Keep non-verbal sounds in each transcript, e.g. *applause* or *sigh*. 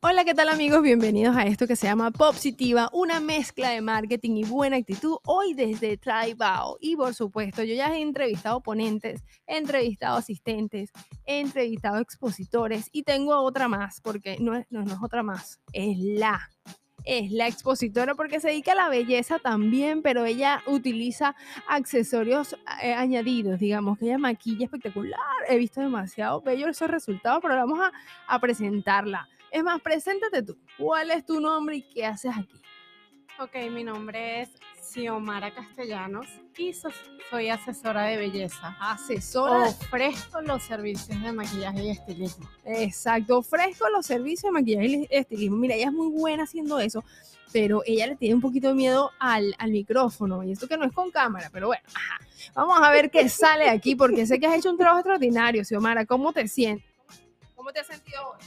Hola, ¿qué tal amigos? Bienvenidos a esto que se llama Positiva, una mezcla de marketing y buena actitud hoy desde Tribao. Y por supuesto, yo ya he entrevistado ponentes, he entrevistado asistentes, he entrevistado expositores y tengo otra más, porque no es, no, es otra más, es la es la expositora porque se dedica a la belleza también, pero ella utiliza accesorios eh, añadidos, digamos que ella maquilla espectacular. He visto demasiado bello esos resultados, pero vamos a presentarla. Es más, preséntate tú. ¿Cuál es tu nombre y qué haces aquí? Ok, mi nombre es Xiomara Castellanos y so- soy asesora de belleza. Asesora. Ofrezco los servicios de maquillaje y estilismo. Exacto, ofrezco los servicios de maquillaje y estilismo. Mira, ella es muy buena haciendo eso, pero ella le tiene un poquito de miedo al, al micrófono. Y esto que no es con cámara, pero bueno, ajá. Vamos a ver qué sale aquí, porque sé que has hecho un trabajo extraordinario, Xiomara. ¿Cómo te sientes? ¿Cómo te has sentido hoy?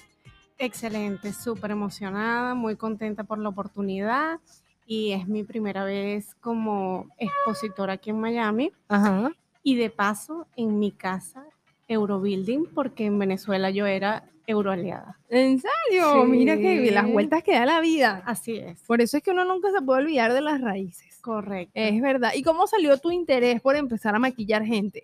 Excelente, súper emocionada, muy contenta por la oportunidad y es mi primera vez como expositora aquí en Miami Ajá. y de paso en mi casa Eurobuilding porque en Venezuela yo era euroaliada. ¿En serio? Mira que las vueltas que da la vida. Así es, Por eso es que uno nunca se puede olvidar de las raíces. correcto. Es verdad. ¿Y cómo salió tu interés por empezar a maquillar gente?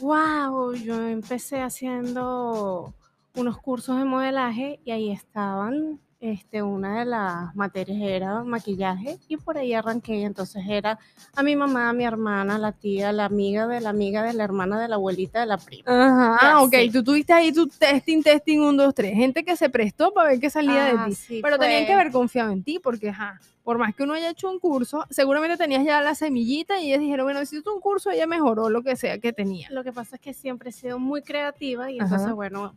Wow, yo empecé haciendo unos cursos de modelaje y ahí estaban, este, una de las materias era maquillaje y por ahí arranqué. Entonces era a mi mamá, a mi hermana, la tía, la amiga de la amiga de la hermana de la abuelita de la prima. Ajá, ah, ok, tú tuviste ahí tu testing, testing, un, dos, tres. Gente que se prestó para ver qué salía Ah, de ti. sí, Pero tenían fue- que haber confiado en ti, porque, ajá, por más que uno haya hecho un curso, seguramente tenías ya la semillita y ellos dijeron, bueno, si hizo un curso, ella mejoró lo que sea que tenía. Lo que pasa es que siempre he sido muy creativa y entonces, Ajá. bueno,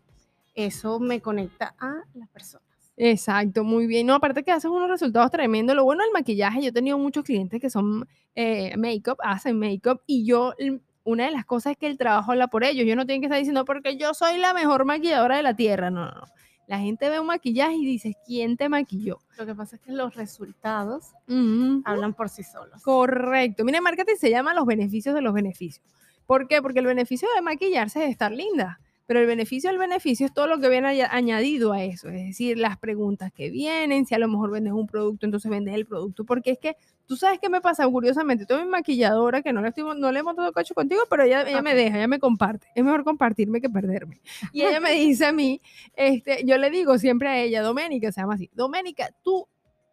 eso me conecta a las personas. Exacto, muy bien. No, aparte que haces unos resultados tremendos. Lo bueno del maquillaje, yo he tenido muchos clientes que son eh, make-up, hacen make-up, y yo, una de las cosas es que el trabajo habla por ellos. Yo no tengo que estar diciendo, porque yo soy la mejor maquilladora de la tierra. No, no, no. La gente ve un maquillaje y dice, ¿quién te maquilló? Lo que pasa es que los resultados hablan por sí solos. Correcto. Mira, marketing se llama los beneficios de los beneficios. ¿Por qué? Porque el beneficio de maquillarse es estar linda, pero el beneficio del beneficio es todo lo que viene aña- añadido a eso, es decir, las preguntas que vienen, si a lo mejor vendes un producto, entonces vendes el producto, porque es que tú sabes qué me pasa, curiosamente, tengo mi maquilladora que no le, estoy, no le he montado cacho contigo, pero ella, ella me deja, ella me comparte, es mejor compartirme que perderme. Y ella me dice a mí, este, yo le digo siempre a ella, Doménica, se llama así, Doménica, tú,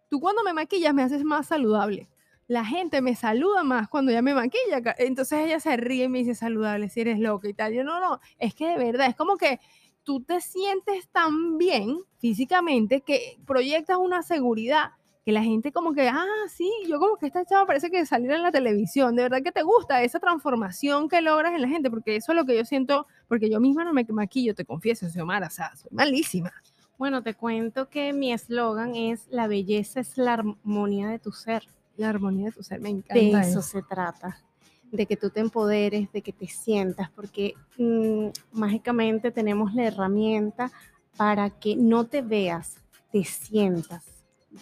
tú cuando me maquillas me haces más saludable la gente me saluda más cuando ella me maquilla. Entonces ella se ríe y me dice saludable si eres loca y tal. Yo no, no, es que de verdad, es como que tú te sientes tan bien físicamente que proyectas una seguridad que la gente como que, ah, sí, yo como que esta chava parece que saliera en la televisión. De verdad que te gusta esa transformación que logras en la gente, porque eso es lo que yo siento, porque yo misma no me maquillo, te confieso, Xiomara, o sea, soy malísima. Bueno, te cuento que mi eslogan es la belleza es la armonía de tu ser. La armonía de tu ser, me encanta. De eso. eso se trata, de que tú te empoderes, de que te sientas, porque mm, mágicamente tenemos la herramienta para que no te veas, te sientas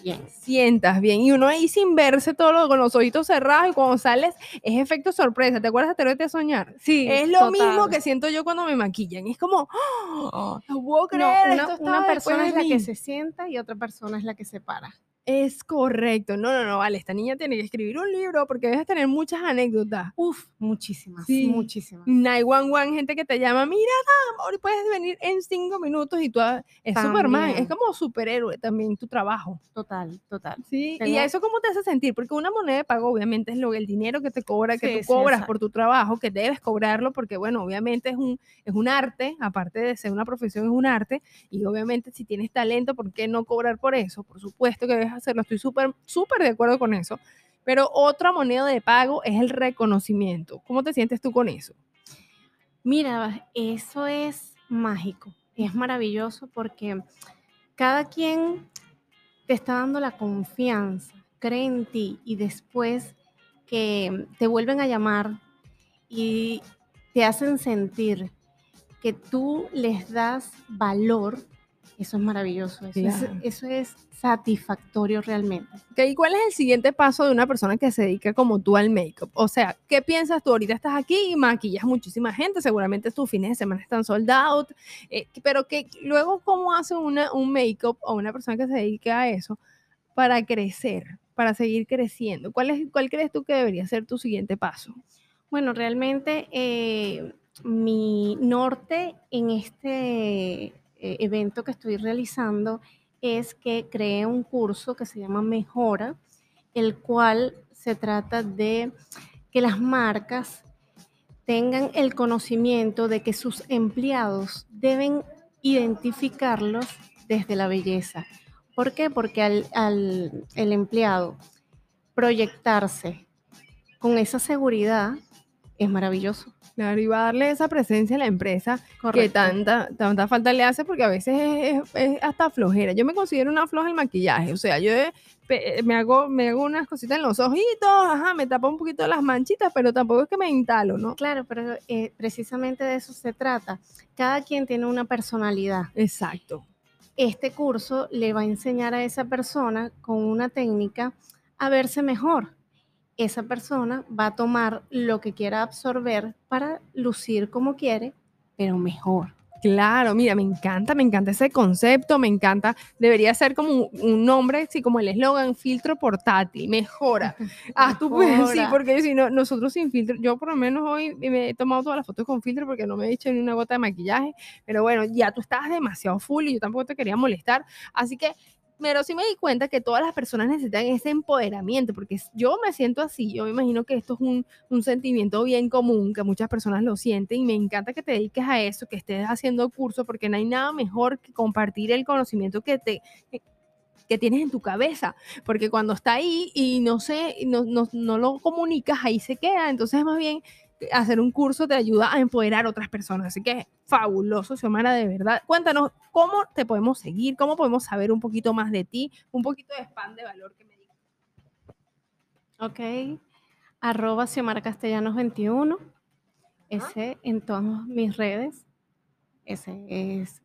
bien. sientas bien. Y uno ahí sin verse todo lo, con los ojitos cerrados y cuando sales es efecto sorpresa. ¿Te acuerdas de Atrévete a soñar? Sí, Es lo mismo que siento yo cuando me maquillan. Es como, ¡oh! no puedo No, creer. una, esto una persona es la mí". que se sienta y otra persona es la que se para. Es correcto. No, no, no, vale. Esta niña tiene que escribir un libro porque debes tener muchas anécdotas. Uf, muchísimas, Sí. muchísimas. 911, gente que te llama, mira, amor, puedes venir en cinco minutos y tú, es Superman, es como superhéroe también tu trabajo. Total, total. Sí, y Tengo- a eso cómo te hace sentir, porque una moneda de pago obviamente es lo el dinero que te cobra, que Sí, tú sí, cobras exacto. por tu trabajo, que debes cobrarlo, porque bueno, obviamente es un, es un arte, aparte de ser una profesión, es un arte, y obviamente si tienes talento, ¿por qué no cobrar por eso? Por supuesto que debes hacerlo, estoy súper, súper de acuerdo con eso. Pero otra moneda de pago es el reconocimiento. ¿Cómo te sientes tú con eso? Mira, eso es mágico, es maravilloso porque cada quien te está dando la confianza, cree en ti y después que te vuelven a llamar y te hacen sentir que tú les das valor, Eso es maravilloso, eso, es, eso es satisfactorio realmente. Ok, ¿y cuál es el siguiente paso de una persona que se dedica como tú al make-up? O sea, ¿qué piensas tú? Ahorita estás aquí y maquillas muchísima gente, seguramente tus fines de semana están sold out, eh, pero que luego, ¿cómo hace una, un make-up o una persona que se dedica a eso para crecer, para seguir creciendo? ¿Cuál, es, ¿Cuál crees tú que debería ser tu siguiente paso? Bueno, realmente eh, mi norte en este eh, evento que estoy realizando es que creé un curso que se llama Mejora, el cual se trata de que las marcas tengan el conocimiento de que sus empleados deben identificarlos desde la belleza. ¿Por qué? Porque al, al el empleado proyectarse con esa seguridad es maravilloso. Claro, y va a darle esa presencia a la empresa que tanta, tanta falta le hace porque a veces es, es- es hasta flojera. Yo me considero una floja en maquillaje, o sea, yo eh, pe- me hago, me hago unas cositas en los ojitos, ajá, me tapo un poquito las manchitas, pero tampoco es que me instalo, ¿no? Claro, pero eh, precisamente de eso se trata. Cada quien tiene una personalidad. Exacto. Este curso le va a enseñar a esa persona con una técnica a verse mejor. Esa persona va a tomar lo que quiera absorber para lucir como quiere, pero mejor. Claro, mira, me encanta, me encanta ese concepto, me encanta, debería ser como un, un nombre, así como el eslogan, filtro portátil, mejora. Ah, tú puedes, sí, porque si no, nosotros sin filtro, yo por lo menos hoy me he tomado todas las fotos con filtro porque no me he hecho ni una gota de maquillaje, pero bueno, ya tú estabas demasiado full y yo tampoco te quería molestar, así que, pero sí me di cuenta que todas las personas necesitan ese empoderamiento, porque yo me siento así, yo me imagino que esto es un, un sentimiento bien común, que muchas personas lo sienten y me encanta que te dediques a eso, que estés haciendo curso, porque no hay nada mejor que compartir el conocimiento que te que tienes en tu cabeza, porque cuando está ahí y no sé, no, no, no lo comunicas, ahí se queda, entonces más bien hacer un curso te ayuda a empoderar a otras personas, así que fabuloso, Xiomara, de verdad. Cuéntanos cómo te podemos seguir, cómo podemos saber un poquito más de ti, un poquito de spam de valor que me digas. Ok. Arroba Xiomara Castellanos 21. Ese en todas mis redes. Ese es.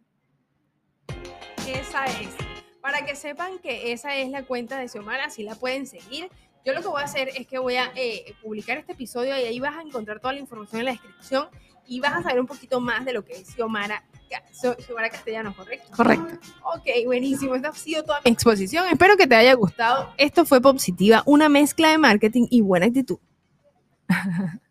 Esa es. Para que sepan que esa es la cuenta de Xiomara, así la pueden seguir. Yo lo que voy a hacer es que voy a eh, publicar este episodio y ahí vas a encontrar toda la información en la descripción y vas a saber un poquito más de lo que es Xiomara, Xiomara Castellanos, ¿correcto? Correcto. Ok, buenísimo. Esta ha sido toda mi exposición. Espero que te haya gustado. Esto fue Positiva, una mezcla de marketing y buena actitud. *laughs*